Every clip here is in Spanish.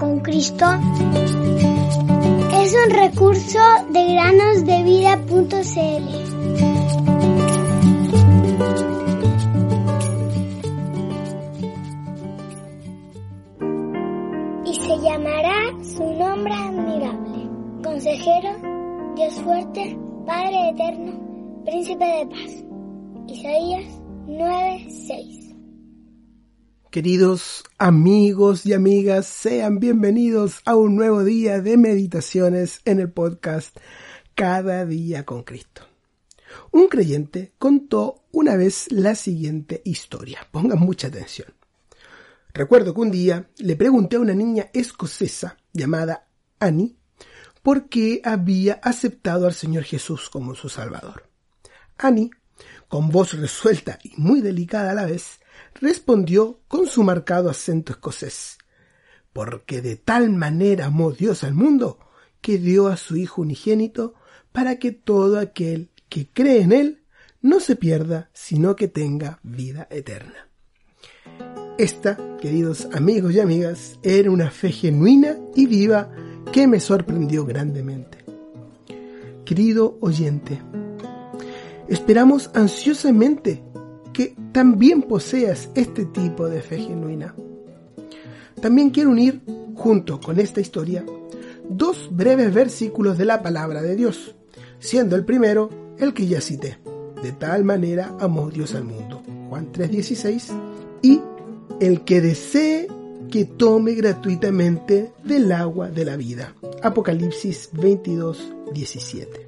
con Cristo es un recurso de granosdevida.cl. Y se llamará su nombre admirable, consejero, Dios fuerte, Padre eterno, príncipe de paz. Isaías 9:6 Queridos amigos y amigas, sean bienvenidos a un nuevo día de meditaciones en el podcast Cada día con Cristo. Un creyente contó una vez la siguiente historia. Pongan mucha atención. Recuerdo que un día le pregunté a una niña escocesa llamada Annie por qué había aceptado al Señor Jesús como su Salvador. Annie, con voz resuelta y muy delicada a la vez, respondió con su marcado acento escocés, porque de tal manera amó Dios al mundo, que dio a su Hijo unigénito, para que todo aquel que cree en Él no se pierda, sino que tenga vida eterna. Esta, queridos amigos y amigas, era una fe genuina y viva que me sorprendió grandemente. Querido oyente, esperamos ansiosamente que también poseas este tipo de fe genuina. También quiero unir, junto con esta historia, dos breves versículos de la palabra de Dios, siendo el primero el que ya cité. De tal manera amó Dios al mundo. Juan 3:16. Y el que desee que tome gratuitamente del agua de la vida. Apocalipsis 22:17.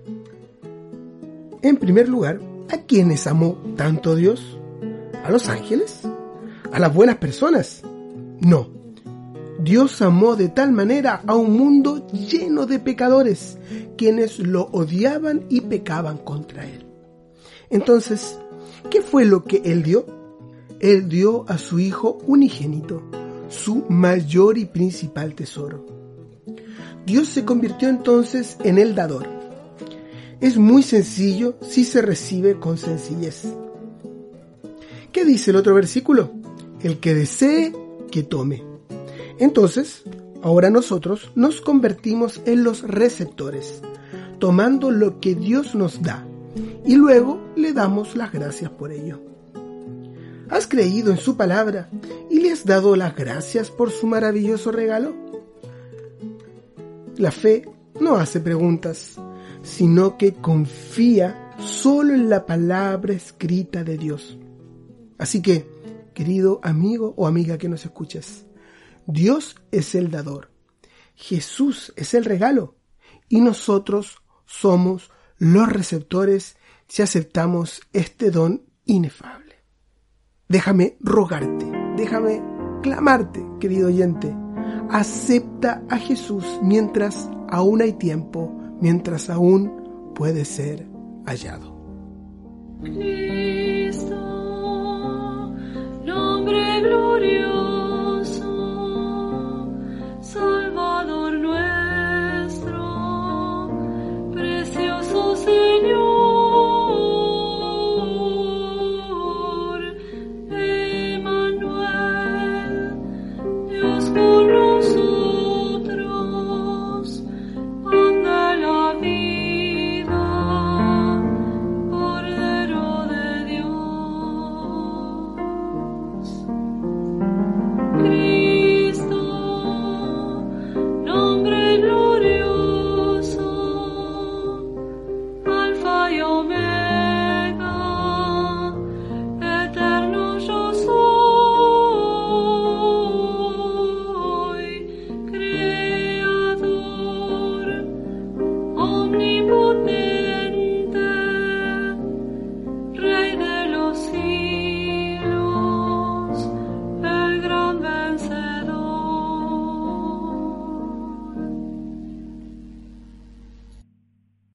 En primer lugar, ¿A quiénes amó tanto Dios? ¿A los ángeles? ¿A las buenas personas? No. Dios amó de tal manera a un mundo lleno de pecadores, quienes lo odiaban y pecaban contra Él. Entonces, ¿qué fue lo que Él dio? Él dio a su Hijo unigénito, su mayor y principal tesoro. Dios se convirtió entonces en el dador es muy sencillo si se recibe con sencillez. ¿Qué dice el otro versículo? El que desee, que tome. Entonces, ahora nosotros nos convertimos en los receptores, tomando lo que Dios nos da y luego le damos las gracias por ello. ¿Has creído en su palabra y le has dado las gracias por su maravilloso regalo? La fe no hace preguntas, sino que confía solo en la palabra escrita de Dios. Así que, querido amigo o amiga que nos escuchas, Dios es el dador, Jesús es el regalo y nosotros somos los receptores si aceptamos este don inefable. Déjame rogarte, déjame clamarte, querido oyente, acepta a Jesús mientras aún hay tiempo mientras aún puede ser hallado. Cristo, nombre glorioso.